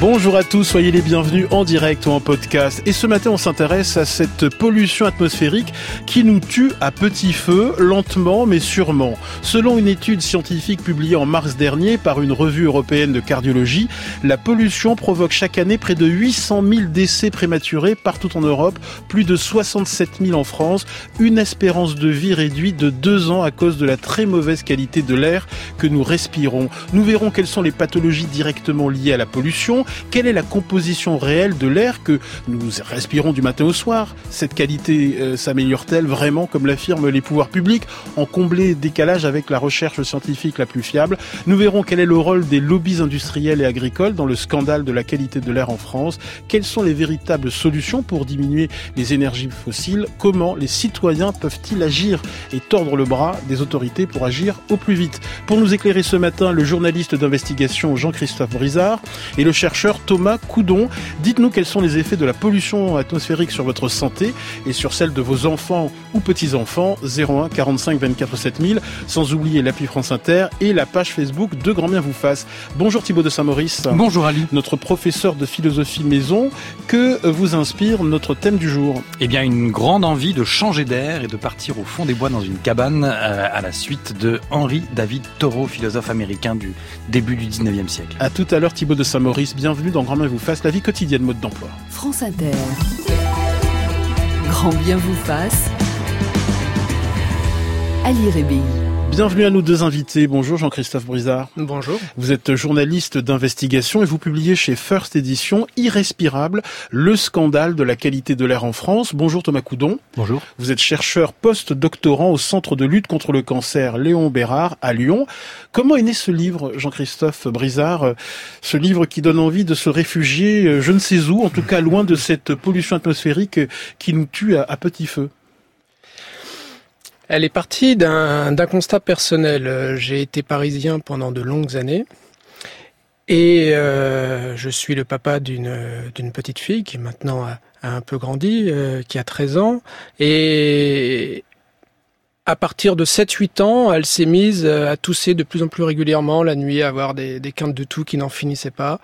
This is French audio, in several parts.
Bonjour à tous, soyez les bienvenus en direct ou en podcast. Et ce matin, on s'intéresse à cette pollution atmosphérique qui nous tue à petit feu, lentement mais sûrement. Selon une étude scientifique publiée en mars dernier par une revue européenne de cardiologie, la pollution provoque chaque année près de 800 000 décès prématurés partout en Europe, plus de 67 000 en France, une espérance de vie réduite de deux ans à cause de la très mauvaise qualité de l'air que nous respirons. Nous verrons quelles sont les pathologies directement liées à la pollution, quelle est la composition réelle de l'air que nous respirons du matin au soir? Cette qualité euh, s'améliore-t-elle vraiment, comme l'affirment les pouvoirs publics, en comblé décalage avec la recherche scientifique la plus fiable? Nous verrons quel est le rôle des lobbies industriels et agricoles dans le scandale de la qualité de l'air en France. Quelles sont les véritables solutions pour diminuer les énergies fossiles? Comment les citoyens peuvent-ils agir et tordre le bras des autorités pour agir au plus vite? Pour nous éclairer ce matin, le journaliste d'investigation Jean-Christophe Brizard et le chercheur Thomas Coudon. Dites-nous quels sont les effets de la pollution atmosphérique sur votre santé et sur celle de vos enfants ou petits-enfants. 01 45 24 7000, sans oublier l'appli France Inter et la page Facebook de Grand Bien vous fasse. Bonjour Thibaut de Saint-Maurice. Bonjour Ali. Notre professeur de philosophie maison. Que vous inspire notre thème du jour? Eh bien, une grande envie de changer d'air et de partir au fond des bois dans une cabane euh, à la suite de Henri David Thoreau, philosophe américain du début du 19e siècle. À tout à l'heure Thibaut de Saint-Maurice. Bienvenue bienvenue dans Grand Bien vous fasse, la vie quotidienne mode d'emploi. France Inter. Grand Bien vous fasse. Ali Rébi. Bienvenue à nous deux invités. Bonjour Jean-Christophe Brizard. Bonjour. Vous êtes journaliste d'investigation et vous publiez chez First Edition Irrespirable, le scandale de la qualité de l'air en France. Bonjour Thomas Coudon. Bonjour. Vous êtes chercheur post-doctorant au Centre de lutte contre le cancer Léon Bérard à Lyon. Comment est né ce livre, Jean-Christophe Brizard? Ce livre qui donne envie de se réfugier euh, je ne sais où, en tout cas loin de cette pollution atmosphérique qui nous tue à petit feu. Elle est partie d'un constat personnel. Euh, j'ai été parisien pendant de longues années. Et euh, je suis le papa d'une petite fille qui maintenant a, un peu grandi, euh, qui a 13 ans. Et à partir de 7-8 ans, elle s'est mise à tousser de plus en plus régulièrement la nuit, à avoir des, quintes de toux qui n'en finissaient pas.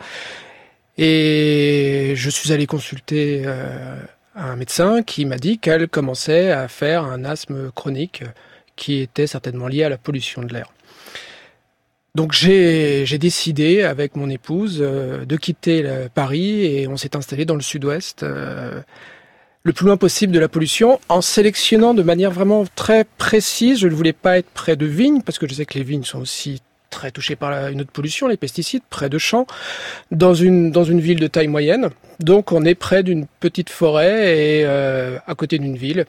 Et je suis allé consulter un médecin qui m'a dit qu'elle commençait à faire un asthme chronique qui était certainement lié à la pollution de l'air. Donc j'ai décidé avec mon épouse euh, de quitter Paris et on s'est installé dans le sud-ouest, euh, le plus loin possible de la pollution, en sélectionnant de manière vraiment très précise. Je ne voulais pas être près de vignes parce que je sais que les vignes sont aussi très touché par une autre pollution, les pesticides, près de champs, dans une, dans une ville de taille moyenne. Donc on est près d'une petite forêt et euh, à côté d'une ville.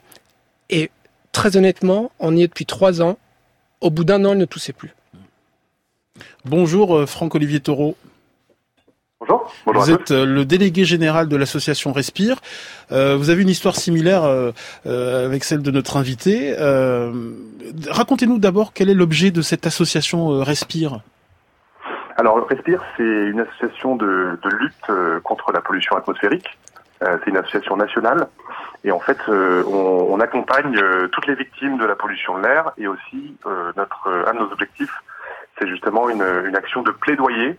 Et très honnêtement, on y est depuis trois ans. Au bout d'un an, il ne toussait plus. Bonjour euh, Franck-Olivier Taureau. Bonjour. vous êtes euh, le délégué général de l'association Respire. Euh, vous avez une histoire similaire euh, avec celle de notre invité. Racontez-nous d'abord quel est l'objet de cette association Respire. Alors Respire, c'est une association de, lutte contre la pollution atmosphérique. c'est une association nationale et en fait, on, accompagne toutes les victimes de la pollution de l'air et aussi notre un de nos objectifs, c'est justement une, une action de plaidoyer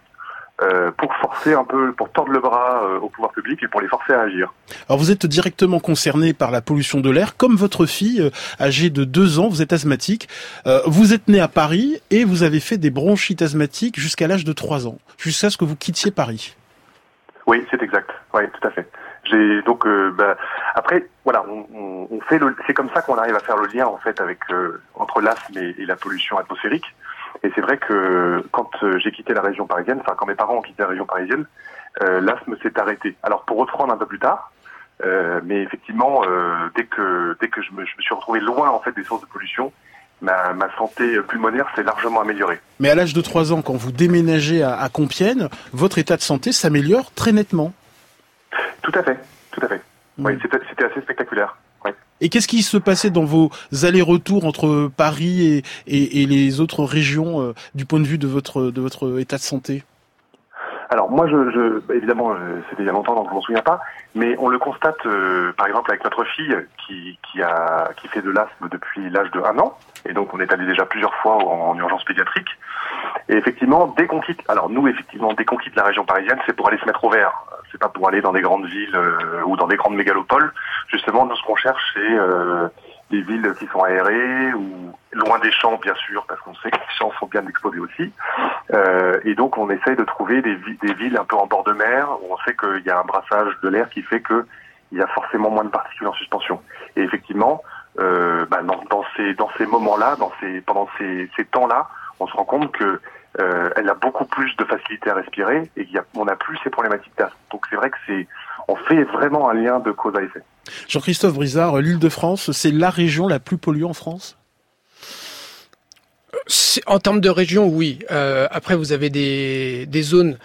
euh, pour forcer un peu, pour tordre le bras euh, au pouvoir public et pour les forcer à agir. Alors vous êtes directement concerné par la pollution de l'air, comme votre fille, euh, âgée de deux ans, vous êtes asthmatique. vous êtes né à Paris et vous avez fait des bronchites asthmatiques jusqu'à l'âge de trois ans, jusqu'à ce que vous quittiez Paris. Oui, c'est exact. Oui, tout à fait. J'ai donc bah, après voilà, on, on, fait le, c'est comme ça qu'on arrive à faire le lien en fait avec entre l'asthme et, et la pollution atmosphérique. Et c'est vrai que quand euh, j'ai quitté la région parisienne, enfin quand mes parents ont quitté la région parisienne, euh, l'asthme s'est arrêté. Alors pour reprendre un peu plus tard, euh, mais effectivement, euh, dès que dès que je me, je me, suis retrouvé loin en fait des sources de pollution, ma, ma santé pulmonaire s'est largement améliorée. Mais à l'âge de 3 ans, quand vous déménagez à, à Compiègne, votre état de santé s'améliore très nettement. Tout à fait, tout à fait. Oui, c'était assez spectaculaire. Et qu'est-ce qui se passait dans vos allers-retours entre Paris et, et, les autres régions euh, du point de vue de votre, de votre état de santé? Alors moi, je, je évidemment, euh, c'était il y a longtemps, donc je m'en souviens pas, mais on le constate, euh, par exemple, avec notre fille qui, qui a qui fait de l'asthme depuis l'âge de un an, et donc on est allé déjà plusieurs fois en, en urgence pédiatrique. Et effectivement, dès qu'on quitte, alors nous, effectivement, dès qu'on quitte la région parisienne, c'est pour aller se mettre au vert. C'est pas pour aller dans des grandes villes ou dans des grandes mégalopoles. Justement, nous, ce qu'on cherche, c'est des villes qui sont aérées ou loin des champs, bien sûr, parce qu'on sait que les champs sont bien exposés aussi. Euh, et donc, on essaye de trouver des, villes un peu en bord de mer où on sait qu'il y a un brassage de l'air qui fait qu'il y a forcément moins de particules en suspension. Et effectivement, euh, bah, dans, dans, ces dans ces moments-là, dans ces pendant ces, ces temps-là, on se rend compte que euh, elle a beaucoup plus de facilité à respirer et qu'on n'a plus ces problématiques d'asthme. Donc c'est vrai que c'est on fait vraiment un lien de cause à effet. Jean-Christophe Brizard, l'île de France, c'est la région la plus polluée en France? En termes de région, oui. Euh, après, vous avez des, des zones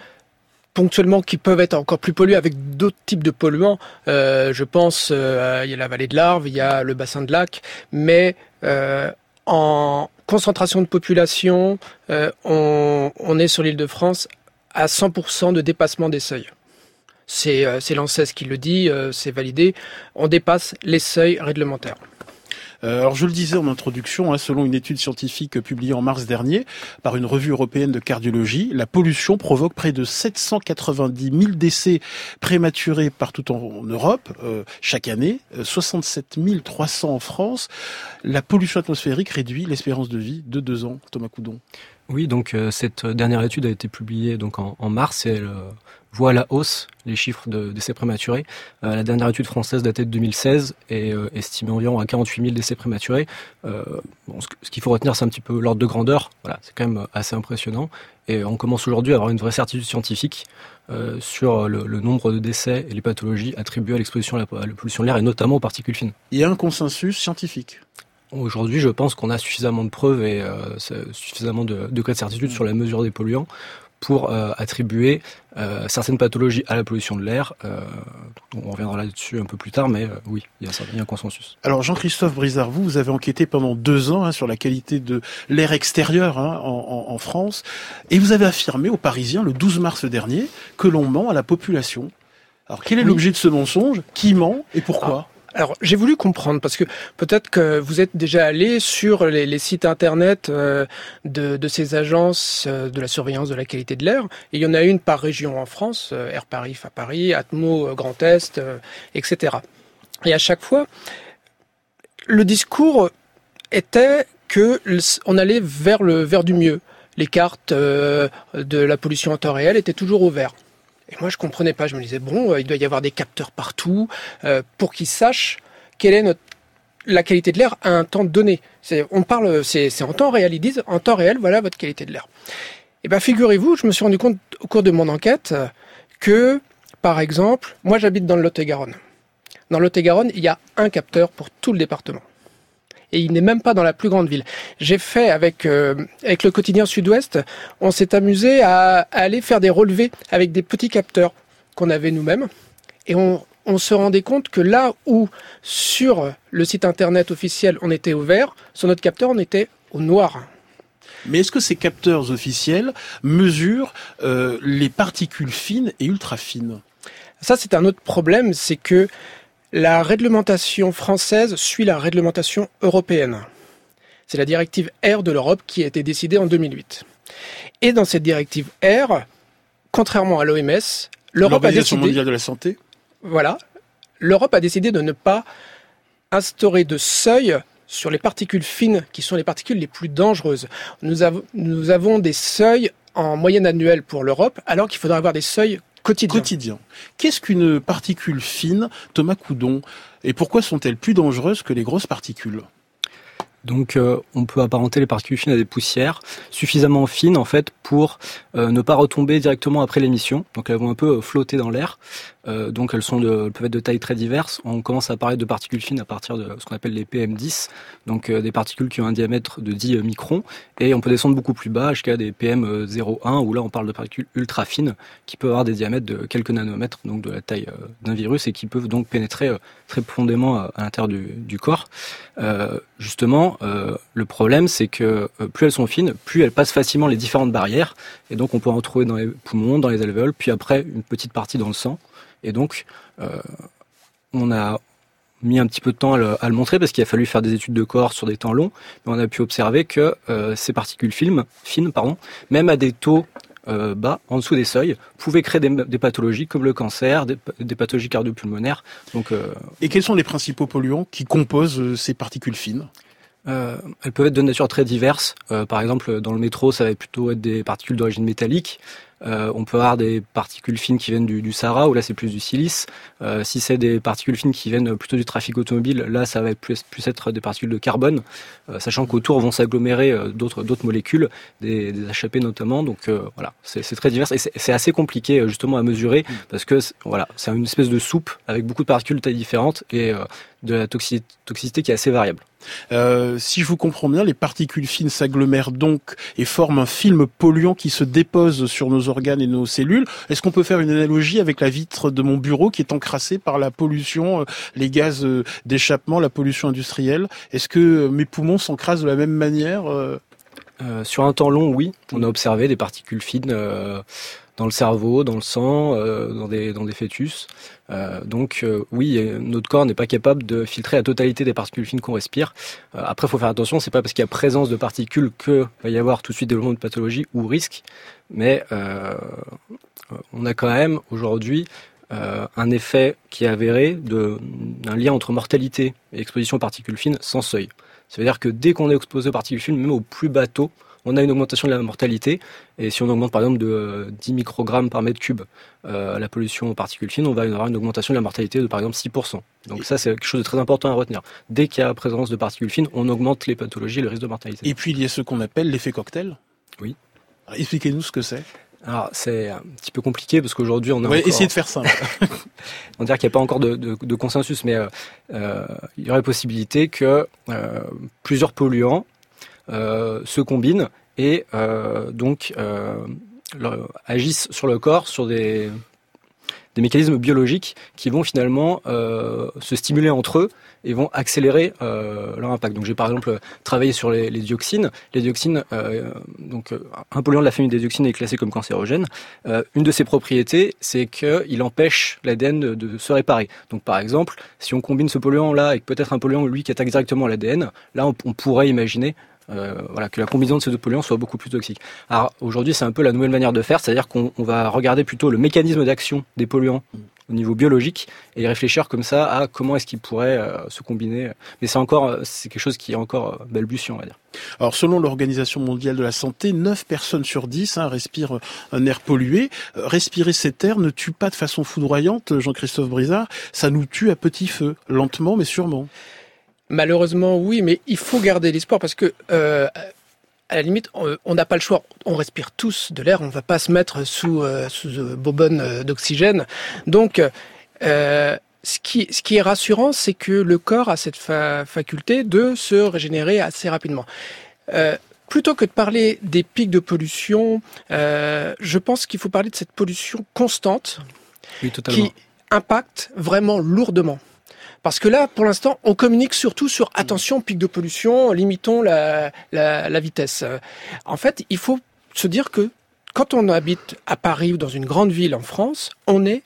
ponctuellement qui peuvent être encore plus polluées avec d'autres types de polluants. Euh, je pense, euh, il y a la vallée de l'Arve, il y a le bassin de lac, mais euh, en concentration de population, euh, on, est sur l'île de France à 100% de dépassement des seuils. C'est euh, l'ANSES qui le dit, euh, c'est validé. On dépasse les seuils réglementaires. Euh, alors je le disais en introduction, hein, selon une étude scientifique publiée en mars dernier par une revue européenne de cardiologie, la pollution provoque près de 790 000 décès prématurés partout en, Europe euh, chaque année, 67 300 en France. La pollution atmosphérique réduit l'espérance de vie de deux ans. Thomas Coudon. Oui, donc cette dernière étude a été publiée donc en, mars et elle voit la hausse les chiffres de décès prématurés. Euh, la dernière étude française datée de 2016 et euh, estimée environ à 48 000 décès prématurés. Euh, ce, qu'il faut retenir, c'est un petit peu l'ordre de grandeur. Voilà, c'est quand même assez impressionnant. Et on commence aujourd'hui à avoir une vraie certitude scientifique euh, sur le, nombre de décès et les pathologies attribuées à l'exposition à, à la pollution de l'air et notamment aux particules fines. Il y a un consensus scientifique. Aujourd'hui, je pense qu'on a suffisamment de preuves et euh, suffisamment de degrés de certitude sur la mesure des polluants pour euh, attribuer euh, certaines pathologies à la pollution de l'air. Euh, on reviendra là-dessus un peu plus tard, mais oui, il y, a, il y, a, un consensus. Alors Jean-Christophe Brizard, vous, vous avez enquêté pendant deux ans hein, sur la qualité de l'air extérieur hein, en, en, en, France, et vous avez affirmé aux Parisiens le 12 mars dernier que l'on ment à la population. Alors quel est oui. l'objet de ce mensonge? Qui ment et pourquoi? Ah. Alors, j'ai voulu comprendre parce que peut-être que vous êtes déjà allé sur les, sites internet euh, de, ces agences euh, de la surveillance de la qualité de l'air. Il y en a une par région en France, euh, Air Paris à Paris, Atmo Grand Est, etc. Et à chaque fois, le discours était que on allait vers le vers du mieux. Les cartes de la pollution en temps réel étaient toujours au vert. Et moi, je comprenais pas. Je me disais, bon, euh, il doit y avoir des capteurs partout euh, pour qu'ils sachent quelle est la qualité de l'air à un temps donné. On parle, c'est en temps réel. Ils disent, en temps réel, voilà votre qualité de l'air. Et ben, figurez-vous, je me suis rendu compte au cours de mon enquête que, par exemple, moi, j'habite dans le Lot-et-Garonne. Dans le Lot-et-Garonne, il y a un capteur pour tout le département et il n'est même pas dans la plus grande ville. J'ai fait avec euh, avec le quotidien Sud-Ouest, on s'est amusé à, à, aller faire des relevés avec des petits capteurs qu'on avait nous-mêmes et on on se rendait compte que là où sur le site internet officiel on était au vert, sur notre capteur on était au noir. Mais est-ce que ces capteurs officiels mesurent euh, les particules fines et ultra fines? Ça, c'est un autre problème, c'est que la réglementation française suit la réglementation européenne. C'est la directive R de l'Europe qui a été décidée en 2008. Et dans cette directive R, contrairement à l'OMS, l'Europe a décidé mondiale de la santé. Voilà, l'Europe a décidé de ne pas instaurer de seuil sur les particules fines, qui sont les particules les plus dangereuses. Nous, av nous avons des seuils en moyenne annuelle pour l'Europe, alors qu'il faudrait avoir des seuils Quotidien. Qu'est-ce qu'une particule fine, Thomas Coudon Et pourquoi sont-elles plus dangereuses que les grosses particules? Donc euh, on peut apparenter les particules fines à des poussières suffisamment fines en fait pour euh, ne pas retomber directement après l'émission. Donc elles vont un peu euh, flotter dans l'air. Euh, donc elles sont de, peuvent être de tailles très diverses. On commence à parler de particules fines à partir de ce qu'on appelle les PM10, donc euh, des particules qui ont un diamètre de 10 microns, et on peut descendre beaucoup plus bas jusqu'à des PM01 où là on parle de particules ultra fines qui peuvent avoir des diamètres de quelques nanomètres, donc de la taille d'un virus, et qui peuvent donc pénétrer très profondément à, l'intérieur du, du, corps. justement, le problème c'est que plus elles sont fines, plus elles passent facilement les différentes barrières, et donc on peut en trouver dans les poumons, dans les alvéoles, puis après une petite partie dans le sang. Et donc, euh, on a mis un petit peu de temps à le, montrer parce qu'il a fallu faire des études de corps sur des temps longs, mais on a pu observer que euh, ces particules fines, fines pardon, même à des taux euh, bas, en dessous des seuils, pouvaient créer des, pathologies comme le cancer, des, pathologies cardiopulmonaires. Donc, Et quels sont les principaux polluants qui composent ces particules fines? Elles peuvent être de nature très diverse. par exemple, dans le métro, ça va plutôt être des particules d'origine métallique. Euh, on peut avoir des particules fines qui viennent du, Sahara, où là c'est plus du silice. Euh, si c'est des particules fines qui viennent plutôt du trafic automobile, là ça va plus, plus être des particules de carbone, euh, sachant qu'autour vont s'agglomérer d'autres d'autres molécules, des, des HAP notamment. Donc voilà, c'est très divers et c'est assez compliqué justement à mesurer parce que voilà, c'est une espèce de soupe avec beaucoup de particules de tailles différentes et de la toxicité qui est assez variable. Euh, si je vous comprends bien, les particules fines s'agglomèrent donc et forment un film polluant qui se dépose sur nos organes et nos cellules. Est-ce qu'on peut faire une analogie avec la vitre de mon bureau qui est encrassée par la pollution, euh, les gaz euh, d'échappement, la pollution industrielle? Est-ce que mes poumons s'encrassent de la même manière Sur un temps long, oui. On a observé des particules fines dans le cerveau, dans le sang, dans, des, dans des fœtus. Euh, donc euh, oui, notre corps n'est pas capable de filtrer la totalité des particules fines qu'on respire. Euh, après, il faut faire attention, c'est pas parce qu'il y a présence de particules que va y avoir tout de suite développement de pathologie ou risque, mais on a quand même aujourd'hui un effet qui est avéré d'un lien entre mortalité et exposition aux particules fines sans seuil. Ça veut dire que dès qu'on est exposé aux particules fines, même au plus bateau, on a une augmentation de la mortalité. Et si on augmente par exemple de 10 microgrammes par mètre cube euh, la pollution aux particules fines, on va avoir une augmentation de la mortalité de par exemple 6%. Donc ça, c'est quelque chose de très important à retenir. Dès qu'il y a présence de particules fines, on augmente les pathologies et le risque de mortalité. Et puis il y a ce qu'on appelle l'effet cocktail. Oui. Expliquez-nous ce que c'est. Alors c'est un petit peu compliqué parce qu'aujourd'hui on a. On va essayer de faire simple. on dirait qu'il n'y a pas encore de, consensus, mais euh, euh, il y aurait possibilité que plusieurs polluants euh, se combinent et euh, donc euh, agissent sur le corps sur des, des mécanismes biologiques qui vont finalement se stimuler entre eux et vont accélérer leur impact. Donc j'ai par exemple travaillé sur les, dioxines. Les dioxines, donc un polluant de la famille des dioxines est classé comme cancérogène. une de ses propriétés, c'est qu'il empêche l'ADN de, se réparer. Donc par exemple, si on combine ce polluant là avec peut-être un polluant lui qui attaque directement l'ADN, là on pourrait imaginer euh, voilà, que la combinaison de ces deux polluants soit beaucoup plus toxique. Alors aujourd'hui, c'est un peu la nouvelle manière de faire, c'est-à-dire qu'on va regarder plutôt le mécanisme d'action des polluants au niveau biologique et réfléchir comme ça à comment est-ce qu'ils pourraient euh, se combiner. Mais c'est encore, c'est quelque chose qui est encore euh, balbutiant, on va dire. Alors, selon l'Organisation mondiale de la santé, 9 personnes sur 10 hein, respirent un air pollué. respirer cet air ne tue pas de façon foudroyante, Jean-Christophe Brizard. Ça nous tue à petit feu, lentement mais sûrement. Malheureusement, oui, mais il faut garder l'espoir parce que euh, à la limite, on n'a pas le choix. On respire tous de l'air, on ne va pas se mettre sous, euh, sous euh, bobonne d'oxygène. Donc, ce, qui, ce qui est rassurant, c'est que le corps a cette faculté de se régénérer assez rapidement. plutôt que de parler des pics de pollution, je pense qu'il faut parler de cette pollution constante qui impacte vraiment lourdement. Parce que là, pour l'instant, on communique surtout sur attention, pic de pollution, limitons la, la, vitesse. En fait, il faut se dire que quand on habite à Paris ou dans une grande ville en France, on est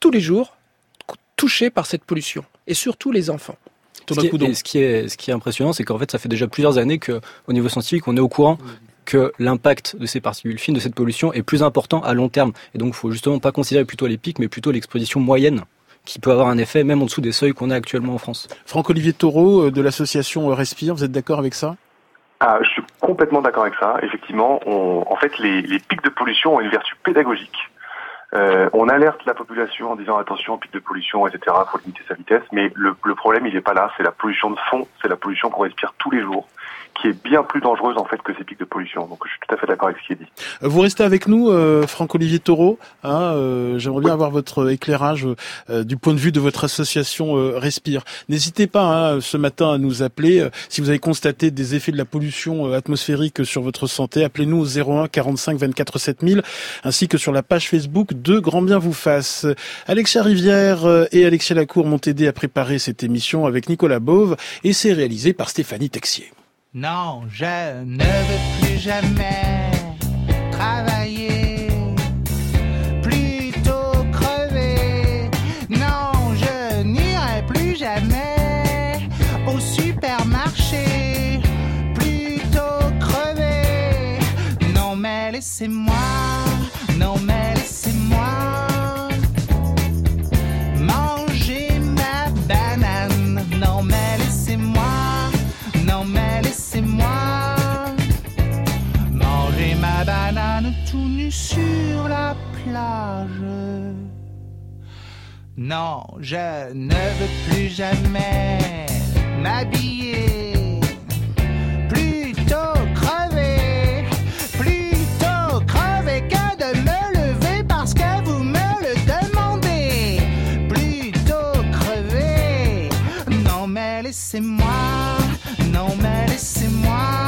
tous les jours touché par cette pollution, et surtout les enfants. Ce qui, est, ce, qui est, ce qui est impressionnant, c'est qu'en fait, ça fait déjà plusieurs années qu'au niveau scientifique, on est au courant que l'impact de ces particules fines, de cette pollution, est plus important à long terme. Et donc, il faut justement pas considérer plutôt les pics, mais plutôt l'exposition moyenne qui peut avoir un effet même en dessous des seuils qu'on a actuellement en France. Franck-Olivier Taureau euh, de l'association euh, Respire, vous êtes d'accord avec ça? Ah, je suis complètement d'accord avec ça. Effectivement, on, en fait, les, les, pics de pollution ont une vertu pédagogique. Euh, on alerte la population en disant attention, pic de pollution, etc. faut limiter sa vitesse. Mais le, le problème, il n'est pas là. C'est la pollution de fond. C'est la pollution qu'on respire tous les jours qui est bien plus dangereuse en fait que ces pics de pollution. Donc je suis tout à fait d'accord avec ce qui est dit. Vous restez avec nous, euh, Franck-Olivier Taureau. Hein, euh, J'aimerais bien avoir votre éclairage euh, du point de vue de votre association euh, Respire. N'hésitez pas hein, ce matin à nous appeler euh, si vous avez constaté des effets de la pollution euh, atmosphérique sur votre santé. Appelez-nous au 01 45 24 7000 ainsi que sur la page Facebook de Grand Bien vous fasse. Alexia Rivière et Alexia Lacour m'ont aidé à préparer cette émission avec Nicolas Bove et c'est réalisé par Stéphanie Texier. Non, je ne veux plus jamais travailler, plutôt crever. Non, je n'irai plus jamais au supermarché, plutôt crever. Non, mais laissez-moi, sur la plage. Non, je ne veux plus jamais m'habiller, plutôt crever, plutôt crever que de me lever parce que vous me le demandez, plutôt crever. Non mais laissez-moi, non mais laissez-moi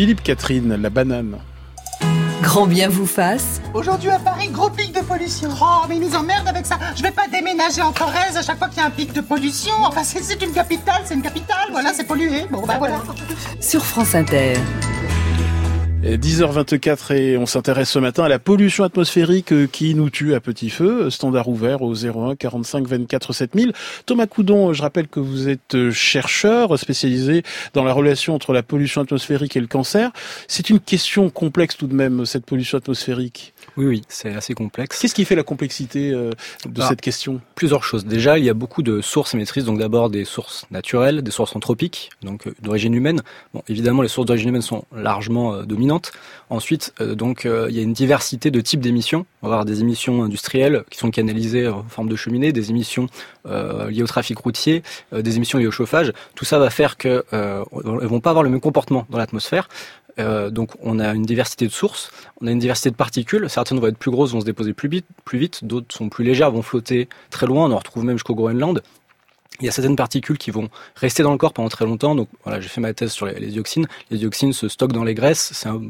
Philippe Catherine, la banane. Grand Bien vous fasse Aujourd'hui à Paris, gros pic de pollution. Oh, mais ils nous emmerdent avec ça. Je vais pas déménager en Corrèze à chaque fois qu'il y a un pic de pollution. Enfin, c'est c'est une capitale, c'est une capitale. Voilà, c'est pollué. Bon, bah voilà. sur France Inter. Et 10h24 et on s'intéresse ce matin à la pollution atmosphérique euh, qui nous tue à petit feu. Standard ouvert au 01 45 24 7000. Thomas Coudon, je rappelle que vous êtes euh, chercheur spécialisé dans la relation entre la pollution atmosphérique et le cancer. C'est une question complexe tout de même, cette pollution atmosphérique. Oui, oui, c'est assez complexe. Qu'est-ce qui fait la complexité euh, de Ah. cette question? Plusieurs choses. Déjà, il y a beaucoup de sources émettrices, donc d'abord des sources naturelles, des sources anthropiques, donc euh, d'origine humaine. Bon, évidemment, les sources d'origine humaine sont largement euh, Ensuite, euh, euh, il y a une diversité de types d'émissions. On va avoir des émissions industrielles qui sont canalisées en forme de cheminée, des émissions euh, liées au trafic routier, des émissions liées au chauffage. Tout ça va faire que euh, elles vont pas avoir le même comportement dans l'atmosphère. Donc on a une diversité de sources, on a une diversité de particules. Certaines vont être plus grosses, vont se déposer plus vite. D'autres sont plus légères, vont flotter très loin. On en retrouve même jusqu'au Groenland. Il y a certaines particules qui vont rester dans le corps pendant très longtemps. Donc voilà, j'ai fait ma thèse sur les, dioxines. Les dioxines se stockent dans les graisses. C'est un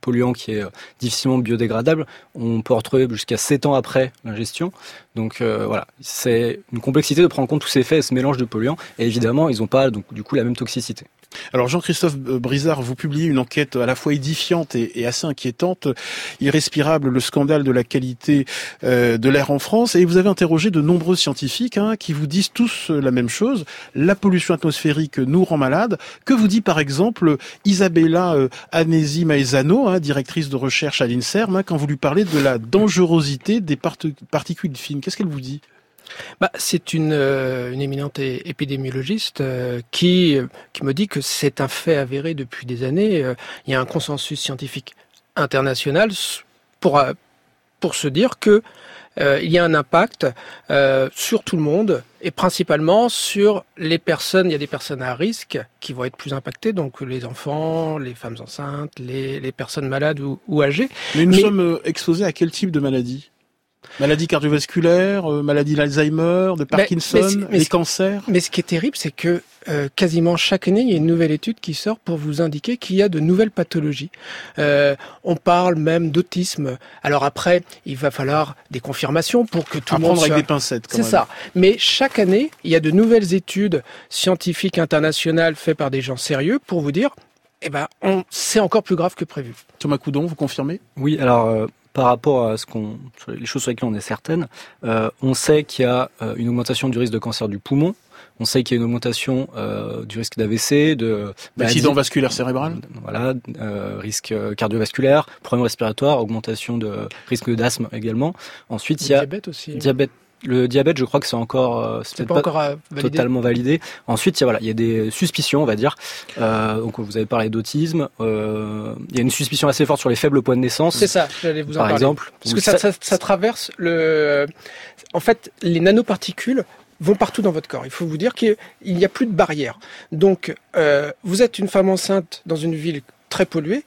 polluant qui est euh, difficilement biodégradable. On peut retrouver jusqu'à 7 ans après l'ingestion. Donc euh, voilà, c'est une complexité de prendre en compte tous ces et ce mélange de polluants. Et évidemment, ils n'ont pas donc du coup la même toxicité. Alors Jean-Christophe Brizard, vous publiez une enquête à la fois édifiante et, assez inquiétante, irrespirable, le scandale de la qualité euh, de l'air en France, et vous avez interrogé de nombreux scientifiques hein, qui vous disent tous euh, la même chose, la pollution atmosphérique nous rend malade. Que vous dit par exemple Isabella Anesi Maezano, hein, directrice de recherche à l'INSERM, hein, quand vous lui parlez de la dangerosité des part- particules fines Qu'est-ce qu'elle vous dit? Bah, c'est une, euh, une éminente épidémiologiste euh, qui, euh, qui me dit que c'est un fait avéré depuis des années. Euh, il y a un consensus scientifique international pour, pour se dire que euh, il y a un impact euh, sur tout le monde et principalement sur les personnes. Il y a des personnes à risque qui vont être plus impactées, donc les enfants, les femmes enceintes, les, les personnes malades ou, ou âgées. Mais nous Mais- sommes exposés à quel type de maladie? Maladie cardiovasculaire, euh, maladie d'Alzheimer, de Parkinson, mais c'est- mais les cancers Mais ce qui est terrible, c'est que euh, quasiment chaque année, il y a une nouvelle étude qui sort pour vous indiquer qu'il y a de nouvelles pathologies. Euh, on parle même d'autisme. Alors après, il va falloir des confirmations pour que tout le monde prendre avec soit... des pincettes. quand C'est ça. Mais chaque année, il y a de nouvelles études scientifiques internationales faites par des gens sérieux pour vous dire, eh ben, on, c'est encore plus grave que prévu. Thomas Coudon, vous confirmez? Oui, alors euh, par rapport à ce qu'on, les choses sur lesquelles on est certaine, euh, on sait qu'il y a euh, une augmentation du risque de cancer du poumon. On sait qu'il y a une augmentation euh, du risque d'AVC, de maladies- vasculaire cérébral Voilà, euh, risque cardiovasculaire, problème respiratoire, augmentation de risque d'asthme également. Ensuite, il y a diabète aussi. diabète. Le diabète, je crois que c'est encore, euh, c'est pas pas, encore euh, validé. totalement validé. Ensuite, il y a, voilà, il y a des suspicions, on va dire. Euh, donc, vous avez parlé d'autisme. Euh, il y a une suspicion assez forte sur les faibles poids de naissance. C'est ça, j'allais vous en par parler. exemple. Parce que ça, ça, ça traverse le. En fait, les nanoparticules vont partout dans votre corps. Il faut vous dire qu'il n'y a plus de barrière. Donc, euh, vous êtes une femme enceinte dans une ville très polluée.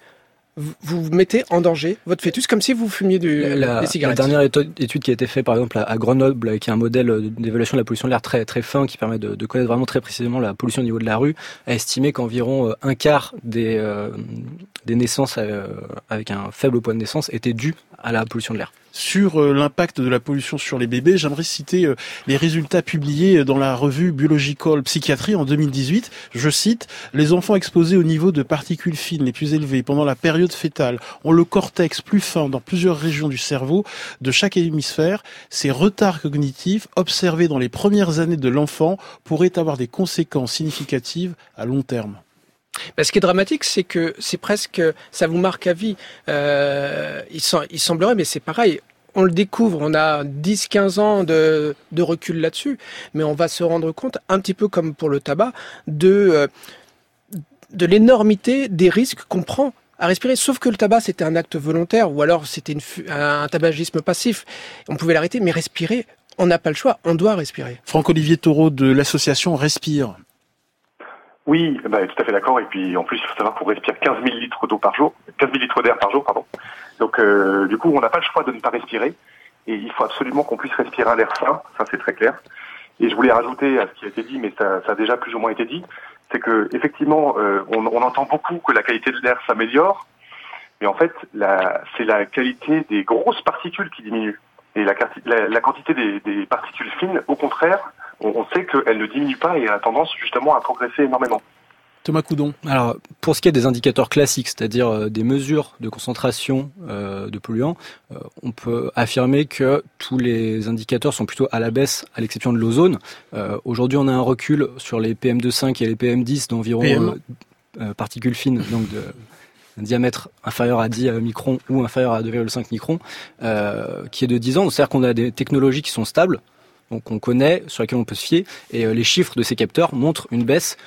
Vous mettez en danger votre fœtus comme si vous fumiez du, La, des la cigarettes. dernière étude, qui a été faite par exemple à, à Grenoble, avec un modèle euh, d'évaluation de la pollution de l'air très très fin, qui permet de, de connaître vraiment très précisément la pollution au niveau de la rue, a estimé qu'environ euh, un quart des euh, des naissances euh, avec un faible poids de naissance étaient dues à la pollution de l'air. Sur euh, l'impact de la pollution sur les bébés, j'aimerais citer euh, les résultats publiés dans la revue Biological Psychiatry en 2018. Je cite, les enfants exposés au niveau de particules fines les plus élevés pendant la période fétale ont le cortex plus fin dans plusieurs régions du cerveau de chaque hémisphère. Ces retards cognitifs observés dans les premières années de l'enfant pourraient avoir des conséquences significatives à long terme. Ben, ce qui est dramatique, c'est que c'est presque, ça vous marque à vie. Euh, il, sem- il semblerait, mais c'est pareil. On le découvre, on a 10-15 ans de, recul là-dessus, mais on va se rendre compte, un petit peu comme pour le tabac, de, euh, de l'énormité des risques qu'on prend à respirer. Sauf que le tabac, c'était un acte volontaire, ou alors c'était un tabagisme passif. On pouvait l'arrêter, mais respirer, on n'a pas le choix, on doit respirer. Franck-Olivier Taureau de l'association Respire. Oui, bah, tout à fait d'accord. Et puis en plus, il faut savoir qu'on respire 15 000 litres d'eau par jour, 15 000 litres d'air par jour, pardon. Donc euh, du coup, on n'a pas le choix de ne pas respirer. Et il faut absolument qu'on puisse respirer un air sain, ça c'est très clair. Et je voulais rajouter à ce qui a été dit, mais ça, ça a déjà plus ou moins été dit, c'est que effectivement, euh, on, on entend beaucoup que la qualité de l'air s'améliore, mais en fait, c'est la qualité des grosses particules qui diminue. Et la, la- la quantité des, des particules fines, au contraire, on, sait qu'elle ne diminue pas et a tendance justement à progresser énormément. Thomas Coudon. Alors, pour ce qui est des indicateurs classiques, c'est-à-dire euh, des mesures de concentration euh, de polluants, euh, on peut affirmer que tous les indicateurs sont plutôt à la baisse, à l'exception de l'ozone. Euh, Aujourd'hui, on a un recul sur les PM2,5 et les PM10 d'environ PM. particules fines, donc de un diamètre inférieur à 10 microns ou inférieur à 2,5 microns, euh, qui est de 10 ans. C'est-à-dire qu'on a des technologies qui sont stables, donc on connaît, sur lesquelles on peut se fier, et euh, les chiffres de ces capteurs montrent une baisse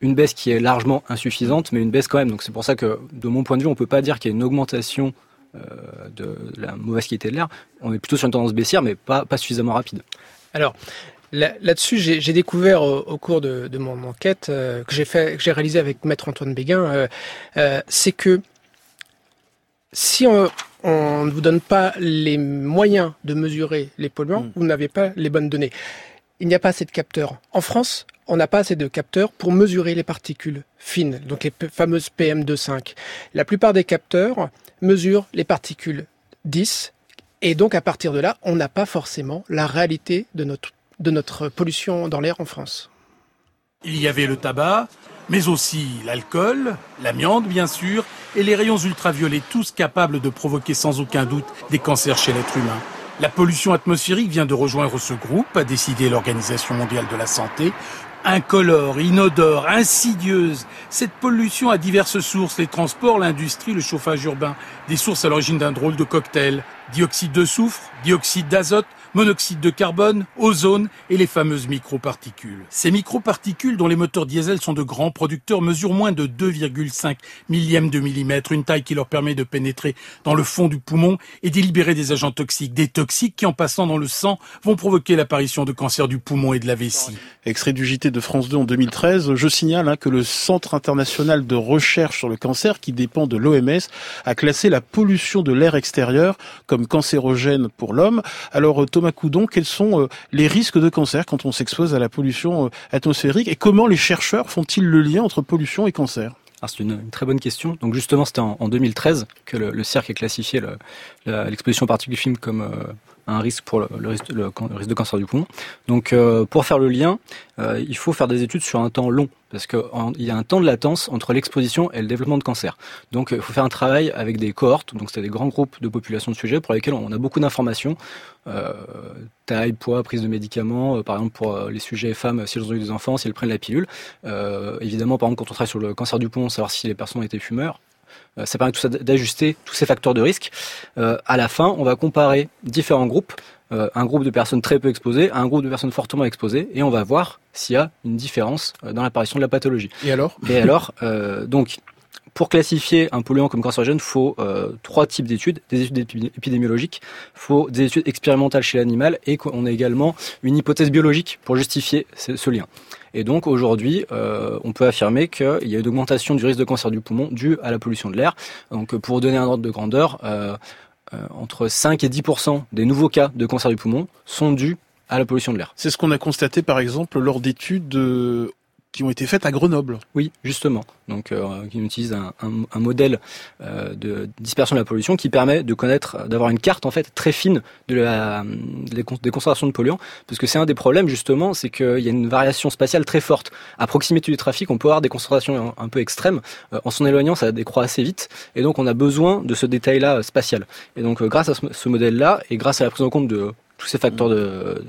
une baisse qui est largement insuffisante, mais une baisse quand même. Donc c'est pour ça que, de mon point de vue, on peut pas dire qu'il y a une augmentation euh, de la mauvaise qualité de l'air. On est plutôt sur une tendance baissière, mais pas, suffisamment rapide. Alors, là- là-dessus, j'ai découvert au, cours de, mon enquête euh, que j'ai fait, que j'ai réalisé avec Maître Antoine Béguin, c'est que si on, on ne vous donne pas les moyens de mesurer les polluants, Mm. vous n'avez pas les bonnes données. Il n'y a pas assez de capteurs. En France, on n'a pas assez de capteurs pour mesurer les particules fines, donc les fameuses PM2,5. La plupart des capteurs mesurent les particules 10, et donc à partir de là, on n'a pas forcément la réalité de notre, de notre pollution dans l'air en France. Il y avait le tabac, mais aussi l'alcool, l'amiante bien sûr, et les rayons ultraviolets, tous capables de provoquer sans aucun doute des cancers chez l'être humain. La pollution atmosphérique vient de rejoindre ce groupe, a décidé l'Organisation mondiale de la santé. Incolore, inodore, insidieuse, cette pollution a diverses sources, les transports, l'industrie, le chauffage urbain, des sources à l'origine d'un drôle de cocktail. Dioxyde de soufre, dioxyde d'azote, monoxyde de carbone, ozone et les fameuses microparticules. Ces microparticules, dont les moteurs diesel sont de grands producteurs, mesurent moins de 2,5 millièmes de millimètre, une taille qui leur permet de pénétrer dans le fond du poumon et d'y libérer des agents toxiques, des toxiques qui, en passant dans le sang, vont provoquer l'apparition de cancer du poumon et de la vessie. Extrait du JT de France 2 en 2013, je signale hein, que le Centre international de recherche sur le cancer, qui dépend de l'OMS, a classé la pollution de l'air extérieur comme cancérogène pour l'homme. Coudon, quels sont euh, les risques de cancer quand on s'expose à la pollution euh, atmosphérique et comment les chercheurs font-ils le lien entre pollution et cancer? C'est une, très bonne question. Donc justement, c'était en, en, 2013 que le, le CERC a classifié l'exposition aux particules fines comme euh, un risque pour le, risque, de cancer du poumon. Donc, euh, pour faire le lien, euh, il faut faire des études sur un temps long, parce qu'il y a un temps de latence entre l'exposition et le développement de cancer. Donc, il faut faire un travail avec des cohortes, donc c'est des grands groupes de population de sujets pour lesquels on a beaucoup d'informations, euh, taille, poids, prise de médicaments, par exemple pour les sujets femmes, si elles ont eu des enfants, si elles prennent la pilule. évidemment, par exemple, quand on travaille sur le cancer du poumon, savoir si les personnes étaient fumeurs, euh, ça permet tout ça d'ajuster tous ces facteurs de risque. Euh, à la fin, on va comparer différents groupes, euh, un groupe de personnes très peu exposées à un groupe de personnes fortement exposées, et on va voir s'il y a une différence dans l'apparition de la pathologie. Et alors? Et alors, donc, pour classifier un polluant comme cancérogène, il faut euh, trois types d'études. Des études épidémiologiques, il faut des études expérimentales chez l'animal et qu'on a également une hypothèse biologique pour justifier ce, ce lien. Et donc aujourd'hui, euh, on peut affirmer qu'il y a une augmentation du risque de cancer du poumon due à la pollution de l'air. Donc pour donner un ordre de grandeur, euh, euh, entre 5 et 10% des nouveaux cas de cancer du poumon sont dus à la pollution de l'air. C'est ce qu'on a constaté par exemple lors d'études qui ont été faites à Grenoble. Oui, justement. Donc, euh, qui utilise un, modèle euh, de dispersion de la pollution qui permet de connaître, d'avoir une carte en fait très fine de la, des, concentrations de polluants, parce que c'est un des problèmes justement, c'est qu'il y a une variation spatiale très forte. À proximité du trafic, on peut avoir des concentrations un, peu extrêmes. Euh, en s'en éloignant, ça décroît assez vite, et donc on a besoin de ce détail-là spatial. Et donc, euh, grâce à ce modèle-là et grâce à la prise en compte de tous ces facteurs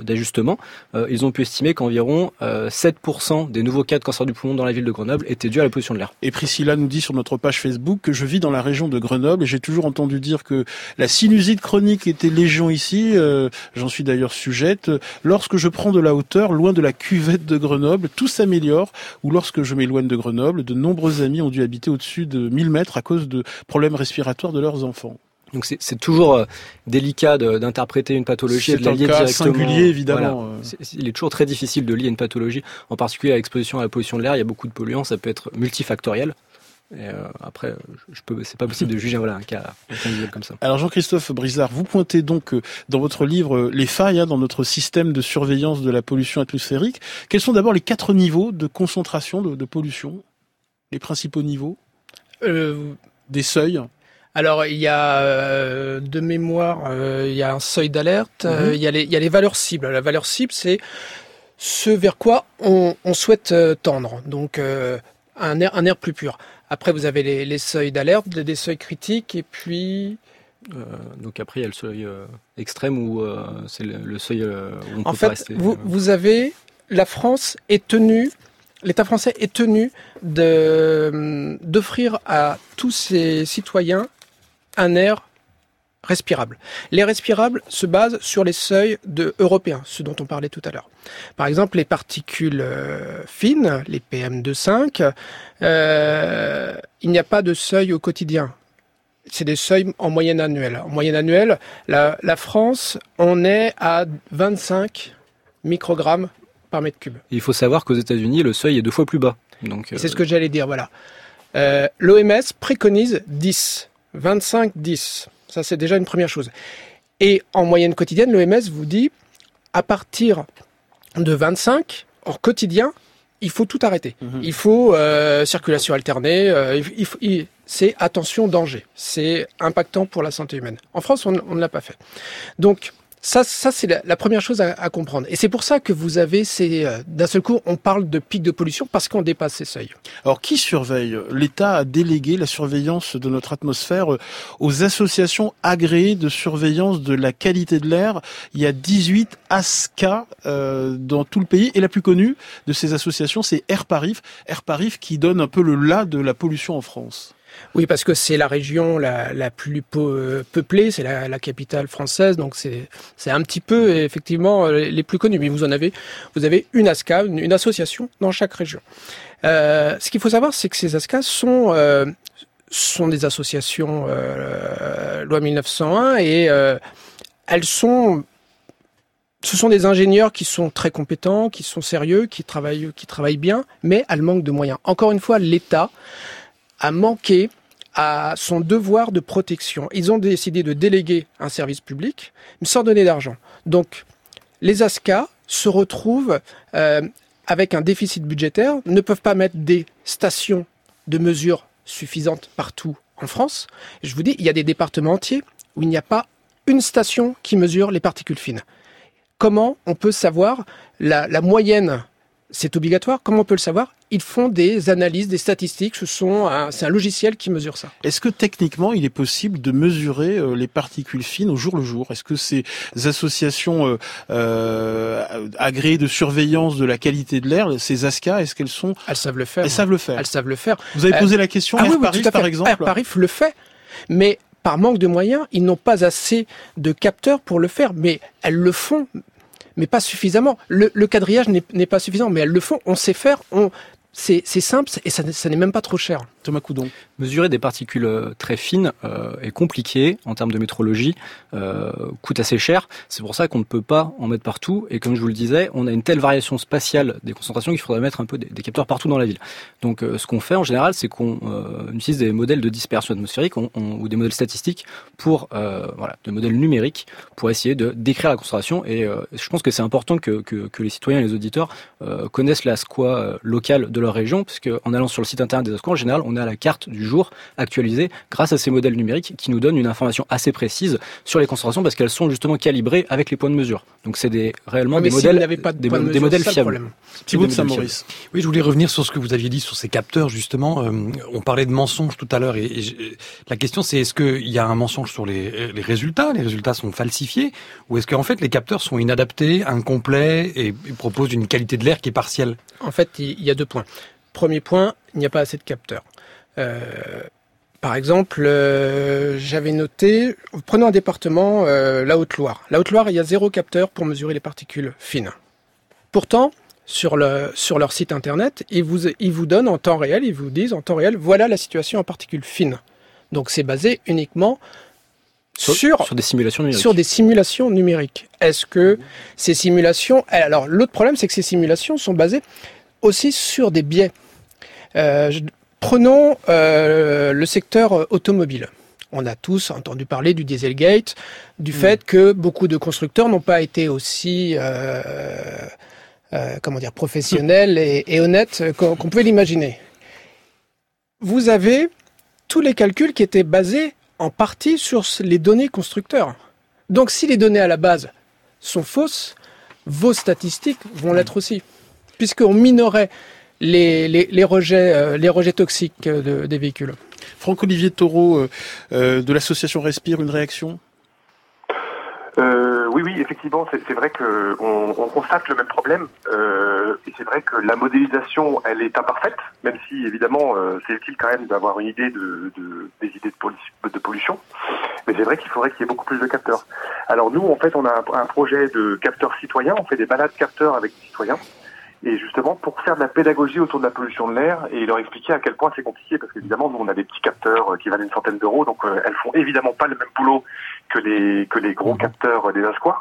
d'ajustement, euh, ils ont pu estimer qu'environ euh, 7% des nouveaux cas de cancer du poumon dans la ville de Grenoble étaient dus à la pollution de l'air. Et Priscilla nous dit sur notre page Facebook que je vis dans la région de Grenoble et j'ai toujours entendu dire que la sinusite chronique était légion ici, euh, j'en suis d'ailleurs sujette. Lorsque je prends de la hauteur, loin de la cuvette de Grenoble, tout s'améliore, ou lorsque je m'éloigne de Grenoble, de nombreux amis ont dû habiter au-dessus de 1000 mètres à cause de problèmes respiratoires de leurs enfants. Donc c'est toujours euh, délicat d'interpréter une pathologie et de la lier cas directement. singulier évidemment. Voilà. Est, il est toujours très difficile de lier une pathologie, en particulier à l'exposition à la pollution de l'air. Il y a beaucoup de polluants, ça peut être multifactoriel. Et euh, après, je peux, c'est pas possible de juger voilà un cas comme ça. Alors Jean-Christophe Brizard, vous pointez donc euh, dans votre livre les failles hein, dans notre système de surveillance de la pollution atmosphérique. Quels sont d'abord les quatre niveaux de concentration de, de pollution, les principaux niveaux? Euh, des seuils? Alors il y a euh, de mémoire, euh, il y a un seuil d'alerte, mm -hmm. il, y a les, il y a les valeurs cibles. La valeur cible, c'est ce vers quoi on, on souhaite euh, tendre. Donc un air, un air plus pur. Après, vous avez les, les seuils d'alerte, des seuils critiques, et puis euh, donc après, il y a le seuil euh, extrême où euh, c'est le, le, seuil où on en peut fait, pas rester. Vous, vous avez la France est tenue l'État français est tenu d'offrir à tous ses citoyens un air respirable. L'air respirable se base sur les seuils de européens, ce dont on parlait tout à l'heure. Par exemple, les particules euh, fines, les PM2,5, euh, il n'y a pas de seuil au quotidien. C'est des seuils en moyenne annuelle. En moyenne annuelle, la, la France, on est à 25 microgrammes par mètre cube. Il faut savoir qu'aux États-Unis, le seuil est deux fois plus bas. Donc, euh... C'est ce que j'allais dire, voilà. Euh, L'OMS préconise 10. 25, 10. Ça, c'est déjà une première chose. Et en moyenne quotidienne, l'OMS vous dit, à partir de 25, en quotidien, il faut tout arrêter. Mhm. Mmh. Il faut euh, circulation alternée, euh, il, il, c'est attention danger. C'est impactant pour la santé humaine. En France, on, on ne l'a pas fait. Donc, ça, ça c'est la, première chose à, comprendre. Et c'est pour ça que vous avez ces... Euh, D'un seul coup, on parle de pic de pollution parce qu'on dépasse ces seuils. Alors, qui surveille? L'État a délégué la surveillance de notre atmosphère euh, aux associations agréées de surveillance de la qualité de l'air. Il y a 18 ASCA euh, dans tout le pays. Et la plus connue de ces associations, c'est Air Parif. Air Parif qui donne un peu le là de la pollution en France. Oui, parce que c'est la région la, la plus peu- peuplée, c'est la, capitale française, donc c'est un petit peu effectivement euh, les plus connus. Mais vous en avez, vous avez une ASCA, une, association dans chaque région. Euh, ce qu'il faut savoir, c'est que ces ASCA sont euh, sont des associations loi 1901 et elles sont ce sont des ingénieurs qui sont très compétents, qui sont sérieux, qui travaillent, qui travaillent bien, mais elles manquent de moyens. Encore une fois, l'État a manqué à son devoir de protection. Ils ont décidé de déléguer un service public, mais sans donner d'argent. Donc, les ASCA se retrouvent euh, avec un déficit budgétaire, ne peuvent pas mettre des stations de mesure suffisantes partout en France. Je vous dis, il y a des départements entiers où il n'y a pas une station qui mesure les particules fines. Comment on peut savoir la, la moyenne C'est obligatoire. Comment on peut le savoir Ils font des analyses, des statistiques. Ce sont c'est un logiciel qui mesure ça. Est-ce que techniquement, il est possible de mesurer euh, les particules fines au jour le jour? Est-ce que ces associations euh, euh, agréées de surveillance de la qualité de l'air, ces ASCA, est-ce qu'elles sont Elles savent le faire. Elles savent le faire. Elles savent le faire. Vous avez Euh, posé la question Ah Air oui, Paris, par exemple Air Paris le fait, mais par manque de moyens, ils n'ont pas assez de capteurs pour le faire. Mais elles le font, mais pas suffisamment. Le, le quadrillage n'est pas suffisant, mais elles le font. On sait faire. On, c'est simple et ça, n'est- ça n'est même pas trop cher. Thomas Coudon. Mesurer des particules euh, très fines euh, est compliqué en termes de métrologie, euh, coûte assez cher. C'est pour ça qu'on ne peut pas en mettre partout. Et comme je vous le disais, on a une telle variation spatiale des concentrations qu'il faudrait mettre un peu des, des capteurs partout dans la ville. Donc euh, ce qu'on fait en général, c'est qu'on euh, utilise des modèles de dispersion atmosphérique on- on- ou des modèles statistiques pour, euh, voilà, des modèles numériques pour essayer de décrire la concentration. Et euh, je pense que c'est important que, que, que les citoyens et les auditeurs euh, connaissent la SQUA locale de leur région, puisque en allant sur le site internet des ASQUA, en général, on a la carte du jour actualisée grâce à ces modèles numériques qui nous donnent une information assez précise sur les concentrations parce qu'elles sont justement calibrées avec les points de mesure. Donc c'est des réellement mais des si modèles, pas de des, de des mesure, modèles fiables. problème. Thibaut de Saint-Maurice. Oui, je voulais revenir sur ce que vous aviez dit sur ces capteurs, justement. Euh, on parlait de mensonges tout à l'heure, et, et je- la question c'est est-ce qu'il y a un mensonge sur les, les résultats? Les résultats sont falsifiés? Ou est-ce qu'en fait les capteurs sont inadaptés, incomplets, et, et proposent une qualité de l'air qui est partielle? En fait, il il y a deux points. Premier point, il n'y a pas assez de capteurs. Euh, par exemple, euh, j'avais noté, prenons un département, euh, la Haute-Loire. La Haute-Loire, il y a zéro capteur pour mesurer les particules fines. Pourtant, sur, le, sur leur site internet, ils vous, ils vous donnent en temps réel, ils vous disent en temps réel, voilà la situation en particules fines. Donc c'est basé uniquement sur, sur des simulations numériques. sur des simulations numériques. Est-ce que ces simulations... Alors l'autre problème, c'est que ces simulations sont basées aussi sur des biais. Euh, je- Prenons euh, le secteur automobile. On a tous entendu parler du Dieselgate, du fait que beaucoup de constructeurs n'ont pas été aussi, euh, euh, comment dire, professionnels et, et honnêtes qu'on pouvait l'imaginer. Vous avez tous les calculs qui étaient basés en partie sur les données constructeurs. Donc si les données à la base sont fausses, vos statistiques vont l'être aussi, puisqu'on minorait les, les, les rejets, euh, les rejets toxiques euh, de- des véhicules. Franck-Olivier Taureau euh, de l'association Respire, une réaction? Euh, oui, oui, effectivement, c'est c'est vrai que on, on constate le même problème. Euh, et c'est vrai que la modélisation, elle est imparfaite, même si évidemment euh, c'est utile quand même d'avoir une idée de, de- des idées de, pollu- de pollution. Mais c'est vrai qu'il faudrait qu'il y ait beaucoup plus de capteurs. Alors nous, en fait, on a un, un projet de capteurs citoyens. On fait des balades capteurs avec des citoyens. Et justement, pour faire de la pédagogie autour de la pollution de l'air et leur expliquer à quel point c'est compliqué, parce qu'évidemment, nous, on a des petits capteurs euh, qui valent une centaine d'euros, donc euh, elles font évidemment pas le même boulot que les que les gros capteurs euh, des ASQUA.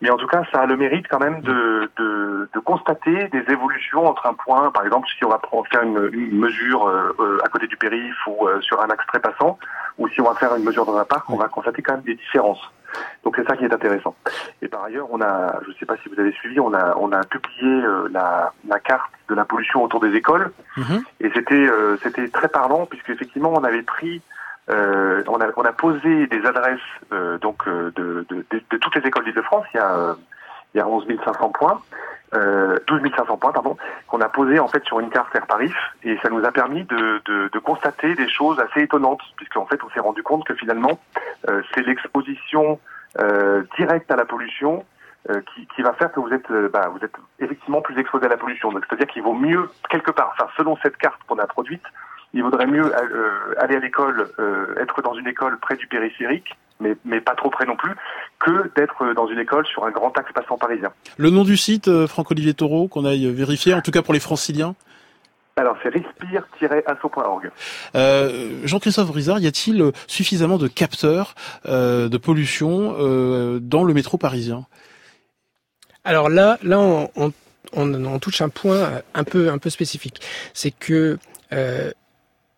Mais en tout cas, ça a le mérite quand même de, de, de constater des évolutions entre un point, par exemple, si on va prendre- faire une, une mesure euh, euh, à côté du périph ou euh, sur un axe très passant, ou si on va faire une mesure dans un parc, on va constater quand même des différences. Donc c'est ça qui est intéressant. Et par ailleurs, on a, je ne sais pas si vous avez suivi, on a, on a publié euh, la, la carte de la pollution autour des écoles, et c'était, euh, c'était très parlant puisque effectivement, on avait pris, euh, on, a, on a posé des adresses euh, donc euh, de, de, de, toutes les écoles d'Île-de-France. Il y a, euh, il y a 11 500 points, euh, 12 500 points, pardon, qu'on a posé en fait sur une carte Air Paris, et ça nous a permis de, constater des choses assez étonnantes, puisqu'en fait, on s'est rendu compte que finalement, euh, c'est l'exposition euh, directe à la pollution euh, qui, qui va faire que vous êtes, euh, bah, vous êtes effectivement plus exposé à la pollution. Donc, c'est-à-dire qu'il vaut mieux quelque part, enfin, selon cette carte qu'on a produite, il vaudrait mieux euh, aller à l'école, euh, être dans une école près du périphérique, mais, mais pas trop près non plus, que d'être dans une école sur un grand axe passant parisien. Le nom du site, euh, Franck-Olivier Taureau, qu'on aille vérifier, en tout cas pour les franciliens alors, c'est respire-asso.org. Euh, Jean-Christophe Brizard, y a-t-il suffisamment de capteurs euh, de pollution euh, dans le métro parisien? Alors là, là, on, on, on, touche un point un peu, un peu spécifique. C'est que euh,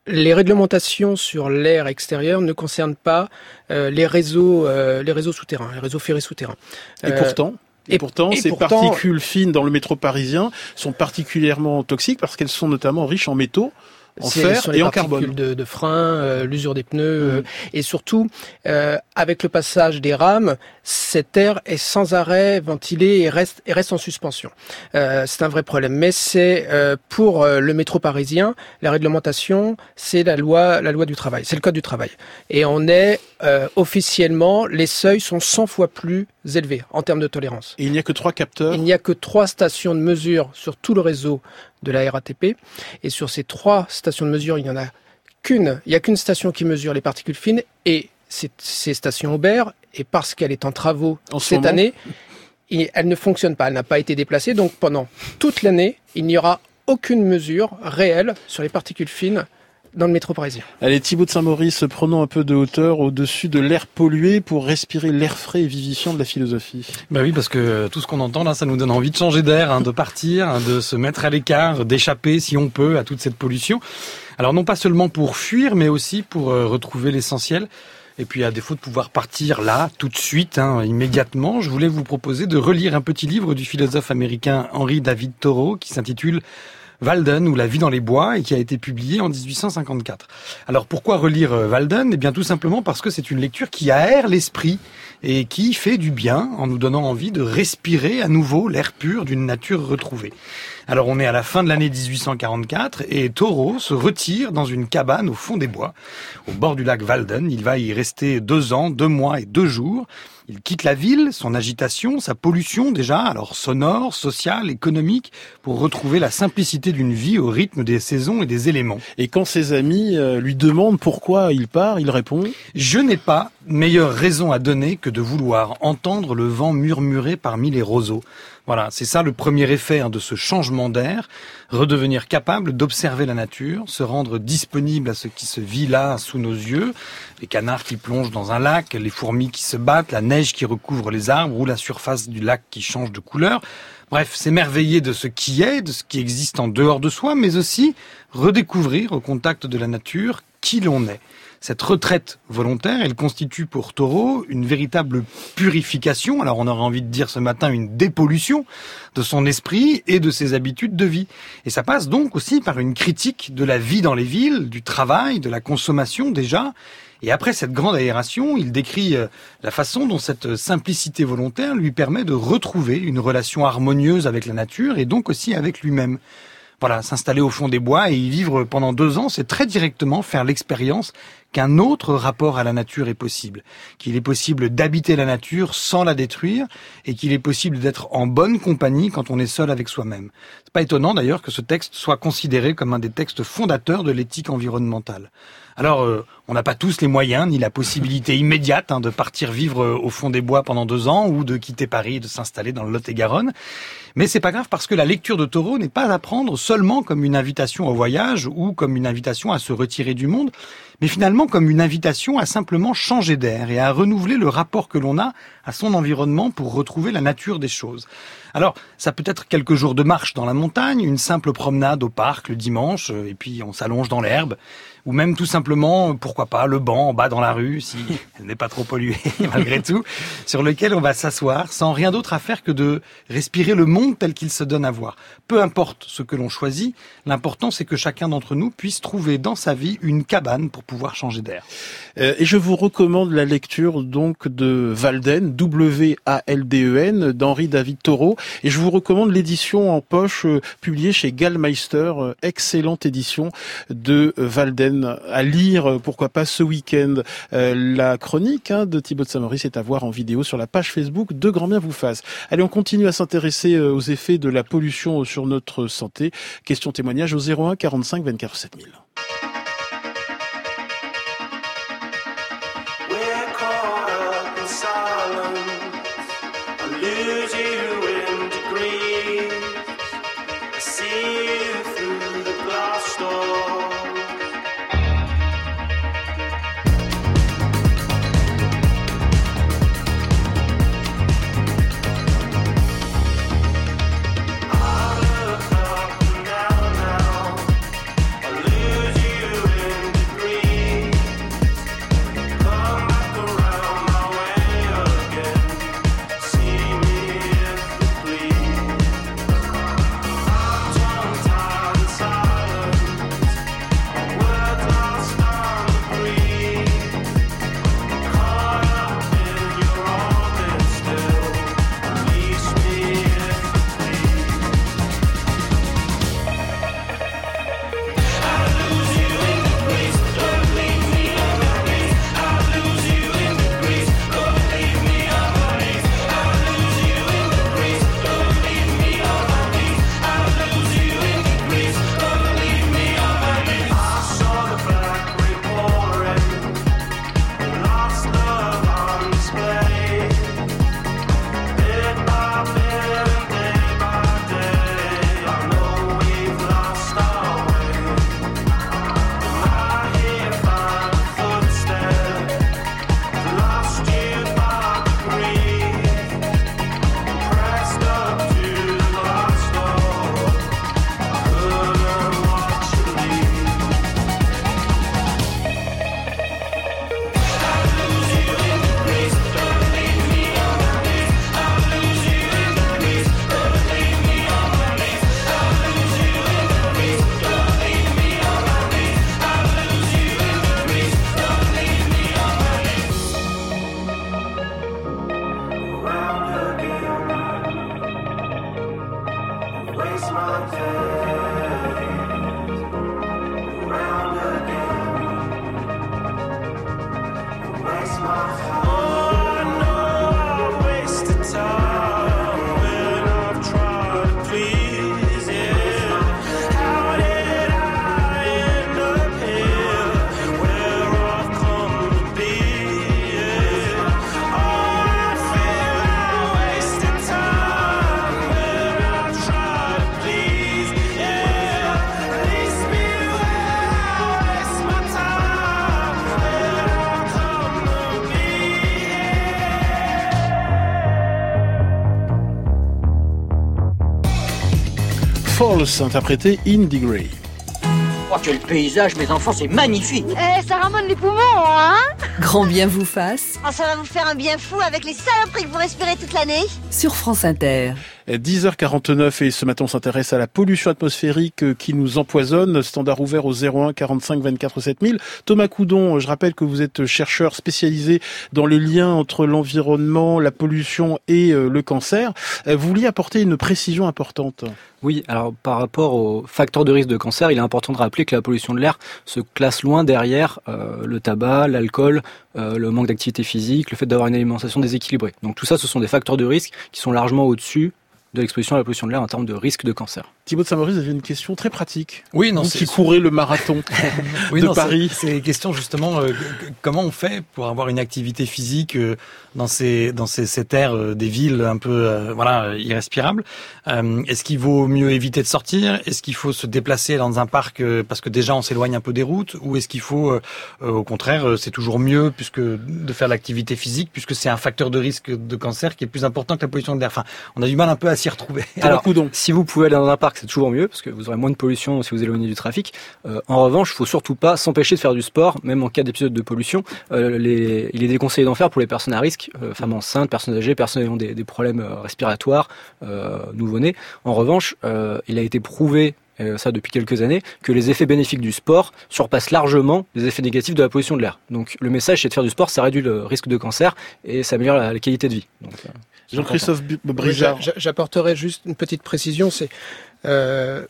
les réglementations sur l'air extérieur ne concernent pas euh, les réseaux, euh, les réseaux souterrains, les réseaux ferrés souterrains. Et pourtant et, pourtant, ces particules fines dans le métro parisien sont particulièrement toxiques parce qu'elles sont notamment riches en métaux en fer et en carbone. De, de frein, euh, l'usure des pneus, euh, et surtout euh, avec le passage des rames, cet air est sans arrêt ventilé et reste et reste en suspension. C'est un vrai problème. Mais c'est pour le métro parisien, la réglementation, c'est la loi, la loi du travail, c'est le code du travail, et on est officiellement, les seuils sont 100 fois plus élevés en termes de tolérance. Et il n'y a que trois capteurs. Il n'y a que trois stations de mesure sur tout le réseau de la RATP. Et sur ces trois stations de mesure, il n'y en a qu'une. Il n'y a qu'une station qui mesure les particules fines et ces stations Aubert. Et parce qu'elle est en travaux cette année, elle ne fonctionne pas. Elle n'a pas été déplacée. Donc pendant toute l'année, il n'y aura aucune mesure réelle sur les particules fines dans le métro parisien. Allez, Thibaut de Saint-Maurice, prenons un peu de hauteur au-dessus de l'air pollué pour respirer l'air frais et vivifiant de la philosophie. Bah oui, parce que tout ce qu'on entend là, ça nous donne envie de changer d'air, hein, de partir, hein, de se mettre à l'écart, d'échapper si on peut à toute cette pollution. Alors non pas seulement pour fuir, mais aussi pour euh, retrouver l'essentiel. Et puis à défaut de pouvoir partir là, tout de suite, hein, immédiatement, je voulais vous proposer de relire un petit livre du philosophe américain Henry David Thoreau qui s'intitule Walden ou La vie dans les bois et qui a été publié en 1854. Alors pourquoi relire euh, Walden? Eh bien tout simplement parce que c'est une lecture qui aère l'esprit et qui fait du bien en nous donnant envie de respirer à nouveau l'air pur d'une nature retrouvée. Alors on est à la fin de l'année 1844 et Taureau se retire dans une cabane au fond des bois, au bord du lac Walden. Il va y rester deux ans, deux mois et deux jours. Il quitte la ville, son agitation, sa pollution déjà, alors sonore, sociale, économique, pour retrouver la simplicité d'une vie au rythme des saisons et des éléments. Et quand ses amis euh, lui demandent pourquoi il part, il répond ⁇ Je n'ai pas meilleure raison à donner que de vouloir entendre le vent murmurer parmi les roseaux. Voilà, c'est ça le premier effet hein, de ce changement d'air, redevenir capable d'observer la nature, se rendre disponible à ce qui se vit là sous nos yeux, les canards qui plongent dans un lac, les fourmis qui se battent, la neige qui recouvre les arbres ou la surface du lac qui change de couleur. Bref, s'émerveiller de ce qui est, de ce qui existe en dehors de soi, mais aussi redécouvrir au contact de la nature qui l'on est. Cette retraite volontaire, elle constitue pour Taureau une véritable purification, alors on aurait envie de dire ce matin une dépollution de son esprit et de ses habitudes de vie. Et ça passe donc aussi par une critique de la vie dans les villes, du travail, de la consommation déjà. Et après cette grande aération, il décrit euh, la façon dont cette simplicité volontaire lui permet de retrouver une relation harmonieuse avec la nature et donc aussi avec lui-même voilà, s'installer au fond des bois et y vivre pendant deux ans, c'est très directement faire l'expérience qu'un autre rapport à la nature est possible, qu'il est possible d'habiter la nature sans la détruire et qu'il est possible d'être en bonne compagnie quand on est seul avec soi-même. C'est pas étonnant d'ailleurs que ce texte soit considéré comme un des textes fondateurs de l'éthique environnementale. Alors, euh, on n'a pas tous les moyens ni la possibilité immédiate hein, de partir vivre euh, au fond des bois pendant deux ans ou de quitter Paris et de s'installer dans le Lot-et-Garonne. Mais c'est pas grave parce que la lecture de Taureau n'est pas à prendre seulement comme une invitation au voyage ou comme une invitation à se retirer du monde, mais finalement comme une invitation à simplement changer d'air et à renouveler le rapport que l'on a à son environnement pour retrouver la nature des choses. Alors, ça peut être quelques jours de marche dans la montagne, une simple promenade au parc le dimanche, euh, et puis on s'allonge dans l'herbe, ou même tout simplement, pourquoi pas, le banc en bas dans la rue, si elle n'est pas trop polluée malgré tout, sur lequel on va s'asseoir sans rien d'autre à faire que de respirer le monde tel qu'il se donne à voir. Peu importe ce que l'on choisit, l'important c'est que chacun d'entre nous puisse trouver dans sa vie une cabane pour pouvoir changer d'air. Euh, et je vous recommande la lecture donc de Walden, W-A-L-D-E-N, d'Henri David Thoreau, et je vous recommande l'édition en poche euh, publiée chez Gallmeister, euh, excellente édition de À lire, pourquoi pas ce week-end. la chronique hein, de Thibaut de Samoris est à voir en vidéo sur la page Facebook de Grand Bien vous fasse. Allez, on continue à s'intéresser aux effets de la pollution sur notre santé. Question témoignage au 01 45 24 7000. Falls, interprété Indie Gray. Oh, quel paysage, mes enfants, c'est magnifique Eh, ça ramène les poumons, hein Grand bien vous fasse Oh, ça va vous faire un bien fou avec les saloperies que vous respirez toute l'année. sur France Inter. 10h49 et ce matin on s'intéresse à la pollution atmosphérique euh, qui nous empoisonne. Standard ouvert au 01 45 24 7000. Thomas Coudon, je rappelle que vous êtes chercheur spécialisé dans le lien entre l'environnement, la pollution et euh, le cancer. Euh, Vous vouliez apporter une précision importante. Oui, alors par rapport aux facteurs de risque de cancer, il est important de rappeler que la pollution de l'air se classe loin derrière euh, le tabac, l'alcool, euh, le manque d'activité physique, le fait d'avoir une alimentation déséquilibrée. Donc tout ça, ce sont des facteurs de risque qui sont largement au-dessus de l'exposition à la pollution de l'air en termes de risque de cancer. Thibaut de Saint-Maurice, vous avez une question très pratique. Oui, non, Vous qui courez le marathon Oui, de non, Paris. C'est une question justement, euh, comment on fait pour avoir une activité physique euh, dans ces dans ces, ces terres euh, des villes un peu euh, voilà irrespirables? Euh, Est-ce qu'il vaut mieux éviter de sortir? Est-ce qu'il faut se déplacer dans un parc euh, parce que déjà on s'éloigne un peu des routes? Ou est-ce qu'il faut, au contraire, c'est toujours mieux puisque de faire l'activité physique puisque c'est un facteur de risque de cancer qui est plus important que la pollution de l'air? Enfin, on a du mal un peu à s'y retrouver. Alors, si vous pouvez aller dans un parc, c'est toujours mieux parce que vous aurez moins de pollution si vous éloignez du trafic. Euh, en revanche, il faut surtout pas s'empêcher de faire du sport, même en cas d'épisode de pollution. Euh, les, il est déconseillé d'en faire pour les personnes à risque, euh, femmes enceintes, personnes âgées, personnes ayant des, des problèmes respiratoires, nouveau-nés. En revanche, il a été prouvé euh, ça depuis quelques années, que les effets bénéfiques du sport surpassent largement les effets négatifs de la pollution de l'air. Donc le message c'est de faire du sport, ça réduit le risque de cancer et ça améliore la, la qualité de vie. Euh, Jean-Christophe j'a- J'apporterai juste une petite précision, c'est euh,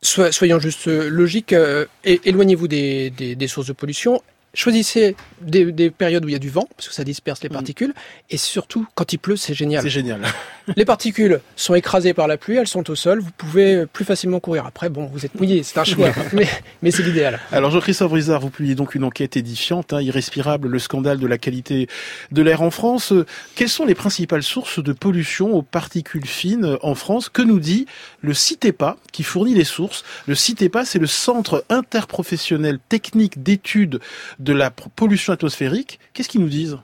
so- soyons juste logiques, euh, éloignez-vous des, des- des sources de pollution, choisissez des, des périodes où il y a du vent, parce que ça disperse les particules, et surtout, quand il pleut, c'est génial. C'est génial. Les particules sont écrasées par la pluie, elles sont au sol, vous pouvez plus facilement courir. Après, bon, vous êtes mouillé, c'est un choix, mais, mais c'est l'idéal. Alors Jean-Christophe Brizard, vous publiez donc une enquête édifiante, hein, irrespirable, le scandale de la qualité de l'air en France. Euh, Quelles sont les principales sources de pollution aux particules fines en France? Que nous dit le CITEPA, qui fournit les sources? Le CITEPA, c'est le Centre interprofessionnel technique d'études de la pollution atmosphérique. Qu'est-ce qu'ils nous disent?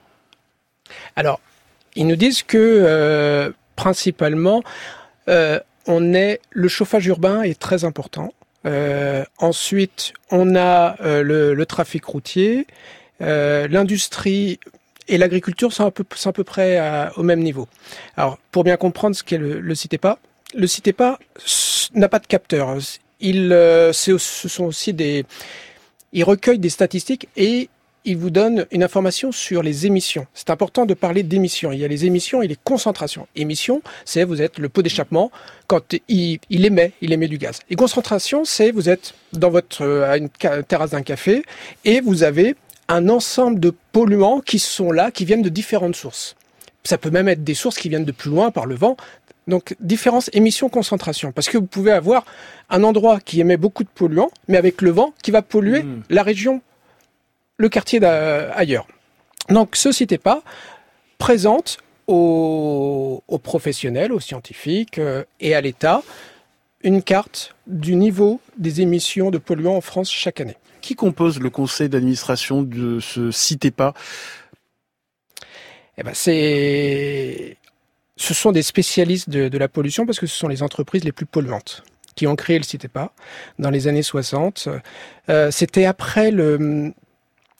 Alors, ils nous disent que euh, principalement, euh, on est le chauffage urbain est très important. Euh, ensuite, on a le, trafic routier, l'industrie et l'agriculture sont à peu, près au même niveau. Alors, pour bien comprendre ce qu'est le, le CITEPA, le CITEPA n'a pas de capteur. Il, ce sont aussi des, il recueille des statistiques et il vous donne une information sur les émissions. C'est important de parler d'émissions. Il y a les émissions et les concentrations. Émissions, c'est vous êtes le pot d'échappement quand il, émet, il émet du gaz. Et concentration, c'est vous êtes dans votre euh, à une terrasse d'un café et vous avez un ensemble de polluants qui sont là, qui viennent de différentes sources. Ça peut même être des sources qui viennent de plus loin par le vent. Donc, différence émission-concentration. Parce que vous pouvez avoir un endroit qui émet beaucoup de polluants, mais avec le vent qui va polluer la région, le quartier ailleurs. Donc, ce pas présente aux, aux professionnels, aux scientifiques euh, et à l'État une carte du niveau des émissions de polluants en France chaque année. Qui compose le conseil d'administration de ce CITEPA Eh ben, c'est, ce sont des spécialistes de, la pollution parce que ce sont les entreprises les plus polluantes qui ont créé le CITEPA dans les années 60. Euh, c'était après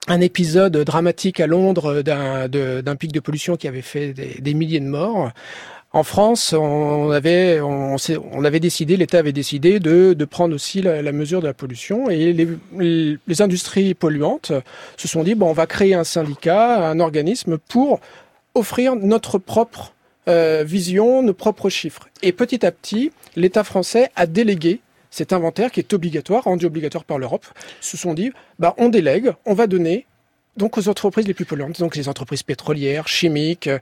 un épisode dramatique à Londres d'un, pic de pollution qui avait fait des, milliers de morts. En France, on avait, décidé, l'État avait décidé de, prendre aussi la, mesure de la pollution et les industries polluantes se sont dit bon, on va créer un syndicat, un organisme pour offrir notre propre euh, vision, nos propres chiffres. Et petit à petit, l'État français a délégué cet inventaire qui est obligatoire, rendu obligatoire par l'Europe. Se sont dit, bah, on délègue, on va donner donc aux entreprises les plus polluantes, donc les entreprises pétrolières, chimiques, euh,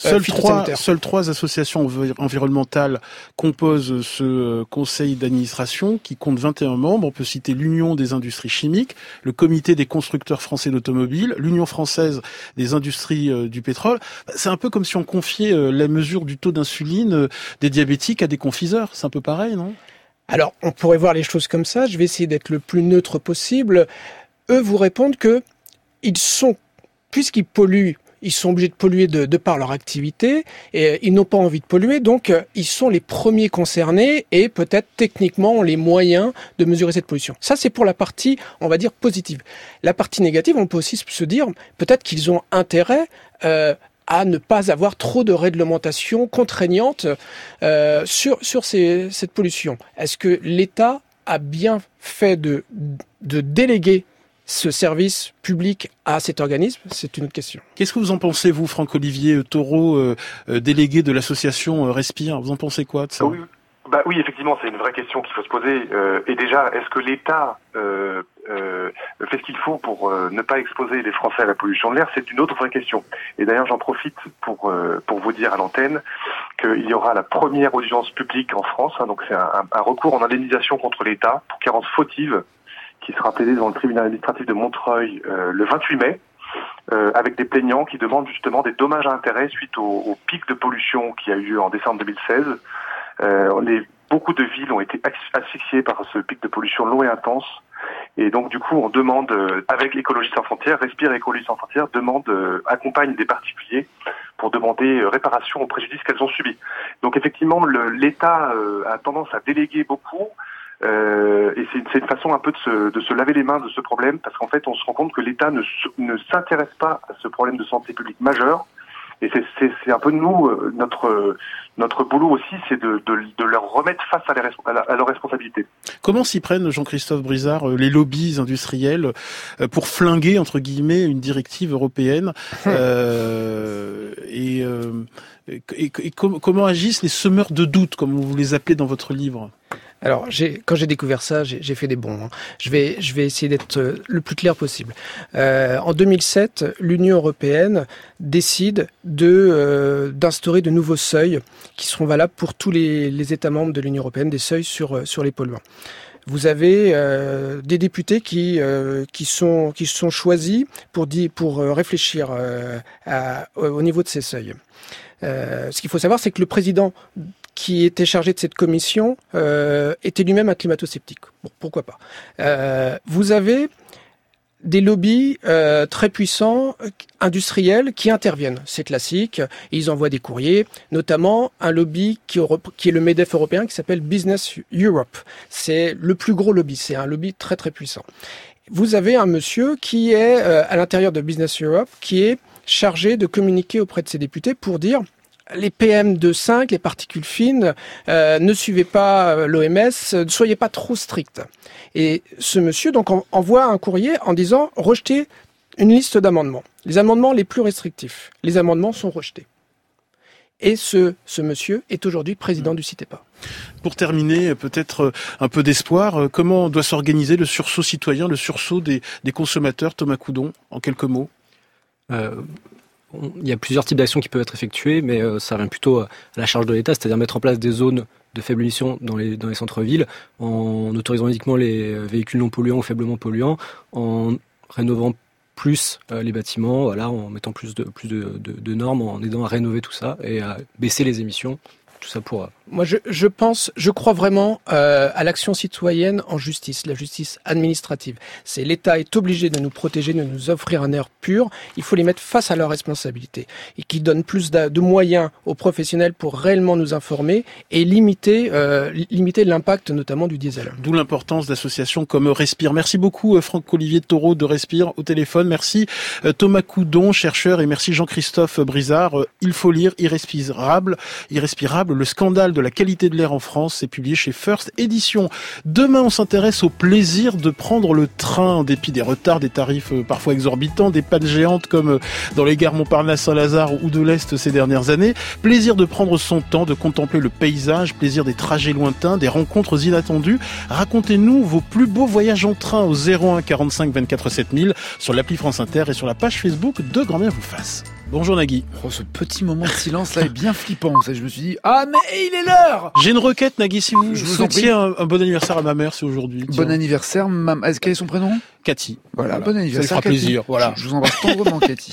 Seules trois, phytosanitaires. seules trois associations envi- environnementales composent ce euh, conseil d'administration qui compte 21 membres. On peut citer l'Union des industries chimiques, le Comité des constructeurs français d'automobiles, l'Union française des industries euh, du pétrole. C'est un peu comme si on confiait euh, la mesure du taux d'insuline euh, des diabétiques à des confiseurs. C'est un peu pareil, non? Alors, on pourrait voir les choses comme ça. Je vais essayer d'être le plus neutre possible. Eux vous répondent que ils sont, puisqu'ils polluent, ils sont obligés de polluer de, par leur activité et euh, ils n'ont pas envie de polluer, donc euh, ils sont les premiers concernés et peut-être techniquement ont les moyens de mesurer cette pollution. Ça, c'est pour la partie, on va dire, positive. La partie négative, on peut aussi se dire peut-être qu'ils ont intérêt euh, à ne pas avoir trop de réglementation contraignante euh, sur, sur cette pollution. Est-ce que l'État a bien fait de, de déléguer ce service public à cet organisme C'est une autre question. Qu'est-ce que vous en pensez, vous, Franck-Olivier Taureau, euh, euh, délégué de l'association euh, Respire? Vous en pensez quoi de ça? Oui, bah oui, effectivement, c'est une vraie question qu'il faut se poser. Euh, et déjà, est-ce que l'État euh, euh, fait ce qu'il faut pour euh, ne pas exposer les Français à la pollution de l'air? C'est une autre vraie question. Et d'ailleurs, j'en profite pour euh, pour vous dire à l'antenne qu'il y aura la première audience publique en France. hein, donc c'est un recours en indemnisation contre l'État pour carence fautive qui sera plaidé devant le tribunal administratif de Montreuil euh, le 28 mai. euh, avec des plaignants qui demandent justement des dommages à intérêt suite au, pic de pollution qui a eu lieu en décembre 2016. Euh, beaucoup de villes ont été asphy- asphyxiées par ce pic de pollution long et intense. Et donc du coup, on demande, avec Écologie sans frontières, Respire Écologie sans frontières, demande, accompagne des particuliers pour demander réparation aux préjudices qu'elles ont subis. Donc effectivement, l'État a tendance à déléguer beaucoup. Euh, et c'est c'est une façon un peu de se, de se laver les mains de ce problème parce qu'en fait on se rend compte que l'État ne, s'intéresse pas à ce problème de santé publique majeur et c'est- un peu nous euh, notre notre boulot aussi c'est de, de, de leur remettre face à, les res- à, la- à leurs responsabilités. Comment s'y prennent, Jean-Christophe Brizard, euh, les lobbies industriels euh, pour flinguer, entre guillemets, une directive européenne euh, Et, euh, et, et com- comment agissent les semeurs de doute, comme vous les appelez dans votre livre? Alors, quand j'ai découvert ça, j'ai, fait des bons. hein. Je vais, essayer d'être euh, le plus clair possible. Euh, en 2007, l'Union européenne décide de euh, d'instaurer de nouveaux seuils qui seront valables pour tous les, États membres de l'Union européenne, des seuils sur les polluants. Vous avez des députés qui sont qui choisis pour réfléchir au au niveau de ces seuils. Ce qu'il faut savoir, c'est que le président qui était chargé de cette commission euh, était lui-même un climato-sceptique. Pourquoi pas. Euh, vous avez des lobbies euh, très puissants, industriels, qui interviennent. C'est classique. Ils envoient des courriers, notamment un lobby qui, est le MEDEF européen, qui s'appelle Business Europe. C'est le plus gros lobby. C'est un lobby très très puissant. Vous avez un monsieur qui est à l'intérieur de Business Europe, qui est chargé de communiquer auprès de ses députés pour dire les PM2,5, les particules fines, euh, ne suivez pas euh, l'OMS, euh, ne soyez pas trop strict. Et ce monsieur donc en- envoie un courrier en disant rejetez une liste d'amendements, les amendements les plus restrictifs. Les amendements sont rejetés. Et ce, ce monsieur est aujourd'hui président du CITEPA. Pour terminer, peut-être un peu d'espoir, comment doit s'organiser le sursaut citoyen, le sursaut des, des consommateurs, Thomas Coudon, en quelques mots Euh, il y a plusieurs types d'actions qui peuvent être effectuées, mais euh, ça revient plutôt à la charge de l'État, c'est-à-dire mettre en place des zones de faible émission dans les, centres-villes, en autorisant uniquement les euh, véhicules non polluants ou faiblement polluants, en rénovant plus euh, les bâtiments, voilà, en mettant plus de, de, normes, en aidant à rénover tout ça et à baisser les émissions. Tout ça pour... Moi, je, je pense, je crois vraiment euh, à l'action citoyenne en justice, la justice administrative. C'est l'État est obligé de nous protéger, de nous offrir un air pur. Il faut les mettre face à leurs responsabilités et qui donnent plus de moyens aux professionnels pour réellement nous informer et limiter, euh, li- limiter l'impact notamment du diesel. D'où l'importance d'associations comme Respire. Merci beaucoup euh, Franck-Olivier Taureau de Respire au téléphone. Merci euh, Thomas Coudon, chercheur, et merci Jean-Christophe Brizard. Euh, Il faut lire Irrespirable, Irrespirable le scandale de la qualité de l'air en France, c'est publié chez First Edition. Demain, on s'intéresse au plaisir de prendre le train en dépit des retards, des tarifs euh, parfois exorbitants, des pannes géantes comme euh, dans les gares Montparnasse-Saint-Lazare ou de l'Est ces dernières années. Plaisir de prendre son temps, de contempler le paysage, plaisir des trajets lointains, des rencontres inattendues. Racontez-nous vos plus beaux voyages en train au 01 45 24 7000 sur l'appli France Inter et sur la page Facebook de Grand Bien vous fasse. Bonjour Nagui. Oh, ce petit moment de silence là est bien flippant. Ça, je me suis dit, ah mais il est l'heure J'ai une requête Nagui, si vous, Je vous souhaitiez un, un bon anniversaire à ma mère, c'est aujourd'hui. Bon Tiens. anniversaire, est-ce quel est son prénom? Cathy. Voilà, bon Ça lui anniversaire. fera Cathy. plaisir, voilà. Je, je vous embrasse tendrement, Cathy.